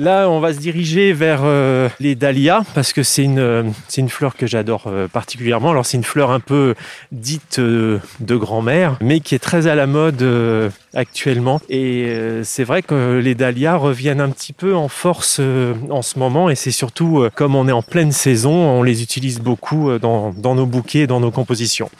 Là, on va se diriger vers euh, les dahlias parce que c'est une, euh, fleur que j'adore euh, particulièrement. Alors, c'est une fleur un peu dite de grand-mère, mais qui est très à la mode actuellement. Et c'est vrai que les dahlias reviennent un petit peu en force en ce moment. Et c'est surtout, comme on est en pleine saison, on les utilise beaucoup dans nos bouquets, dans nos compositions.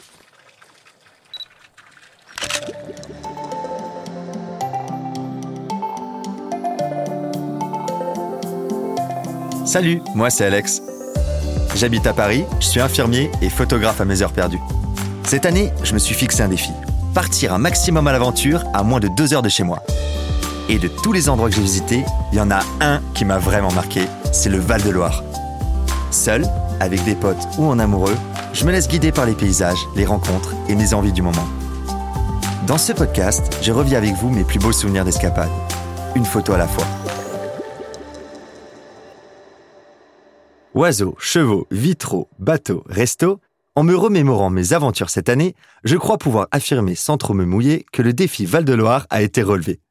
Salut, moi c'est Alex. J'habite à Paris, je suis infirmier et photographe à mes heures perdues. Cette année, je me suis fixé un défi. Partir un maximum à l'aventure à moins de deux heures de chez moi. Et de tous les endroits que j'ai visités, il y en a un qui m'a vraiment marqué, c'est le Val-de-Loire. Seul, avec des potes ou en amoureux, je me laisse guider par les paysages, les rencontres et mes envies du moment. Dans ce podcast, je reviens avec vous mes plus beaux souvenirs d'escapade. Une photo à la fois. Oiseaux, chevaux, vitraux, bateaux, restos, en me remémorant mes aventures cette année, je crois pouvoir affirmer sans trop me mouiller que le défi Val-de-Loire a été relevé.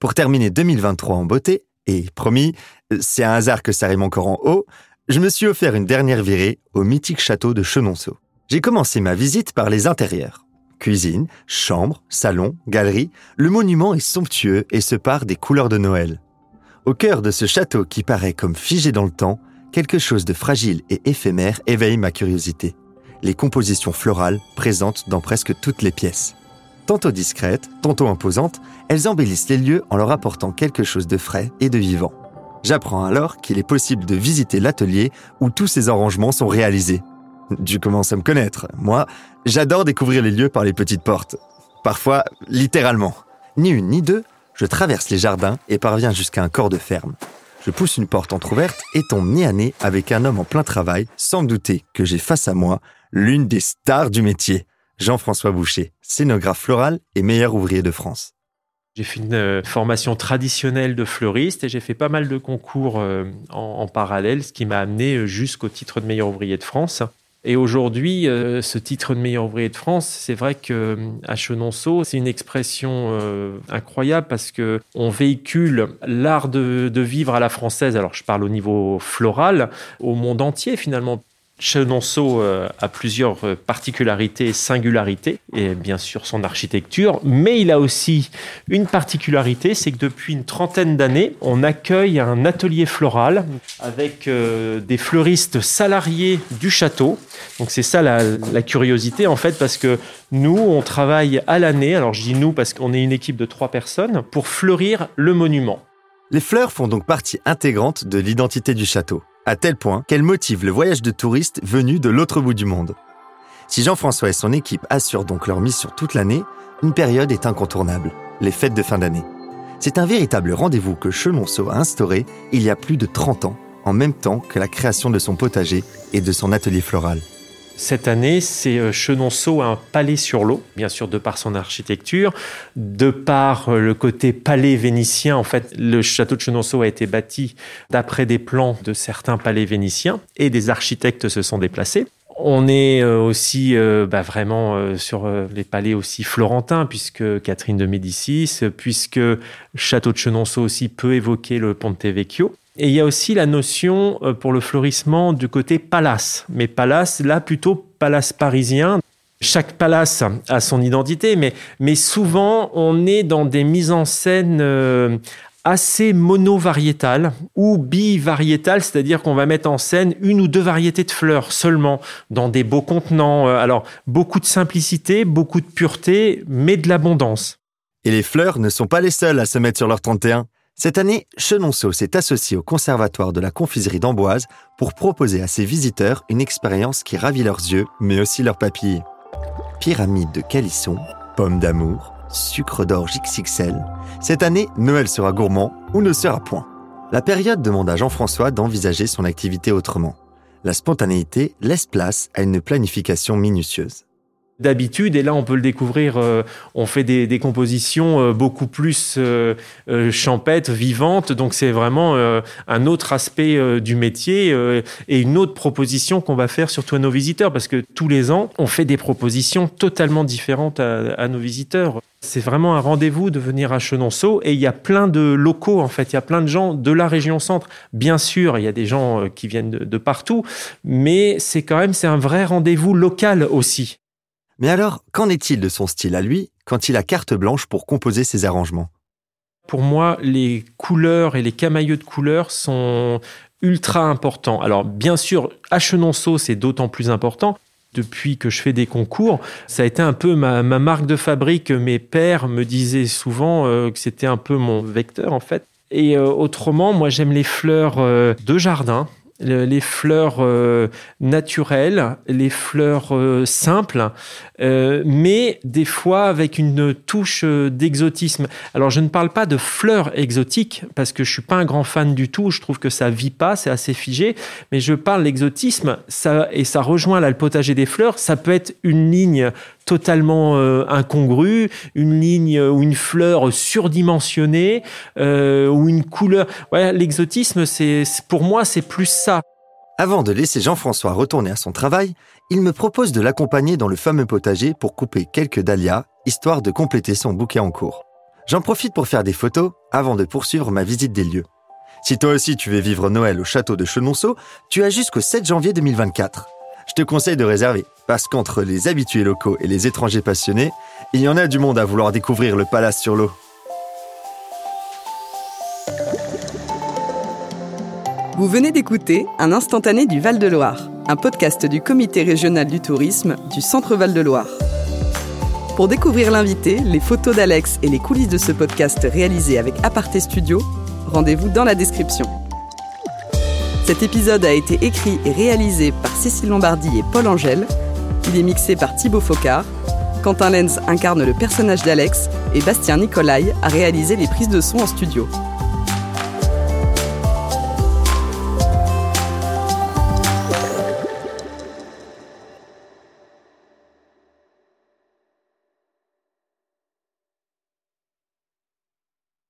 Pour terminer 2023 en beauté, et promis, c'est un hasard que ça rime encore en haut, je me suis offert une dernière virée au mythique château de Chenonceau. J'ai commencé ma visite par les intérieurs. Cuisine, chambre, salon, galerie, le monument est somptueux et se part des couleurs de Noël. Au cœur de ce château qui paraît comme figé dans le temps, quelque chose de fragile et éphémère éveille ma curiosité. Les compositions florales présentes dans presque toutes les pièces. Tantôt discrètes, tantôt imposantes, elles embellissent les lieux en leur apportant quelque chose de frais et de vivant. J'apprends alors qu'il est possible de visiter l'atelier où tous ces arrangements sont réalisés. Tu commences à me connaître. Moi, j'adore découvrir les lieux par les petites portes. Parfois, littéralement. Ni une ni deux, je traverse les jardins et parviens jusqu'à un corps de ferme. Je pousse une porte entr'ouverte et tombe nez à nez avec un homme en plein travail, sans douter que j'ai face à moi l'une des stars du métier, Jean-François Boucher, scénographe floral et meilleur ouvrier de France. J'ai fait une euh, formation traditionnelle de fleuriste et j'ai fait pas mal de concours euh, en, parallèle, ce qui m'a amené euh, jusqu'au titre de meilleur ouvrier de France. Et aujourd'hui, euh, ce titre de meilleur ouvrier de France, c'est vrai que euh, à Chenonceau, c'est une expression euh, incroyable parce que on véhicule l'art de, de, vivre à la française. Alors, je parle au niveau floral, au monde entier finalement. Chenonceau euh, a plusieurs euh, particularités et singularités, et bien sûr son architecture, mais il a aussi une particularité, c'est que depuis une trentaine d'années, on accueille un atelier floral avec euh, des fleuristes salariés du château. Donc c'est ça la, la, curiosité en fait, parce que nous, on travaille à l'année, alors je dis nous parce qu'on est une équipe de trois personnes, pour fleurir le monument. Les fleurs font donc partie intégrante de l'identité du château à tel point qu'elle motive le voyage de touristes venus de l'autre bout du monde. Si Jean-François et son équipe assurent donc leur mission toute l'année, une période est incontournable, les fêtes de fin d'année. C'est un véritable rendez-vous que Chenonceau a instauré il y a plus de 30 ans, en même temps que la création de son potager et de son atelier floral. Cette année, c'est euh, Chenonceau, un palais sur l'eau, bien sûr de par son architecture, de par euh, le côté palais vénitien. En fait, le château de Chenonceau a été bâti d'après des plans de certains palais vénitiens et des architectes se sont déplacés. On est euh, aussi bah, vraiment sur les palais aussi florentins, puisque Catherine de Médicis, puisque Château de Chenonceau aussi peut évoquer le Ponte Vecchio. Et il y a aussi la notion euh, pour le fleurissement du côté palace. Mais palace, là plutôt palace parisien. Chaque palace a son identité, mais, mais souvent on est dans des mises en scène euh, assez monovariétales ou bivariétales, c'est-à-dire qu'on va mettre en scène une ou deux variétés de fleurs seulement dans des beaux contenants. Euh, alors beaucoup de simplicité, beaucoup de pureté, mais de l'abondance. Et les fleurs ne sont pas les seules à se mettre sur leur 31. Cette année, Chenonceau s'est associé au Conservatoire de la confiserie d'Amboise pour proposer à ses visiteurs une expérience qui ravit leurs yeux, mais aussi leurs papilles. Pyramide de calisson, pommes d'amour, sucre d'orge XXL. Cette année, Noël sera gourmand ou ne sera point. La période demande à Jean-François d'envisager son activité autrement. La spontanéité laisse place à une planification minutieuse. D'habitude. Et là, on peut le découvrir. Euh, on fait des, compositions euh, beaucoup plus euh, champêtres, vivantes. Donc, c'est vraiment un autre aspect du métier et une autre proposition qu'on va faire surtout à nos visiteurs, parce que tous les ans, on fait des propositions totalement différentes à, nos visiteurs. C'est vraiment un rendez-vous de venir à Chenonceau et il y a plein de locaux en fait, il y a plein de gens de la région centre. Bien sûr, il y a des gens qui viennent de, de partout, mais c'est quand même c'est un vrai rendez-vous local aussi. Mais alors, qu'en est-il de son style à lui quand il a carte blanche pour composer ses arrangements? Pour moi, les couleurs et les camailleux de couleurs sont ultra importants. Alors, bien sûr, à Chenonceau, c'est d'autant plus important depuis que je fais des concours, ça a été un peu ma, marque de fabrique. Mes pères me disaient souvent euh, que c'était un peu mon vecteur en fait. Et euh, autrement, moi j'aime les fleurs euh, de jardin les fleurs euh, naturelles, les fleurs euh, simples, euh, mais des fois avec une touche d'exotisme. Alors je ne parle pas de fleurs exotiques parce que je suis pas un grand fan du tout. Je trouve que ça vit pas, c'est assez figé. Mais je parle l'exotisme, ça et ça rejoint là le potager des fleurs. Ça peut être une ligne totalement incongrue, une ligne ou une fleur surdimensionnée ou une couleur. Ouais, l'exotisme, c'est pour moi c'est plus ça. Avant de laisser Jean-François retourner à son travail, il me propose de l'accompagner dans le fameux potager pour couper quelques dahlias, histoire de compléter son bouquet en cours. J'en profite pour faire des photos avant de poursuivre ma visite des lieux. Si toi aussi tu veux vivre Noël au château de Chenonceau, tu as jusqu'au 7 janvier 2024. Je te conseille de réserver, parce qu'entre les habitués locaux et les étrangers passionnés, il y en a du monde à vouloir découvrir le palace sur l'eau. Vous venez d'écouter Un instantané du Val-de-Loire, un podcast du Comité régional du tourisme du Centre Val-de-Loire. Pour découvrir l'invité, les photos d'Alex et les coulisses de ce podcast réalisé avec Aparté Studio, rendez-vous dans la description. Cet épisode a été écrit et réalisé par Cécile Lombardi et Paul Angèle. Il est mixé par Thibaut Focard. Quentin Lenz incarne le personnage d'Alex et Bastien Nicolai a réalisé les prises de son en studio.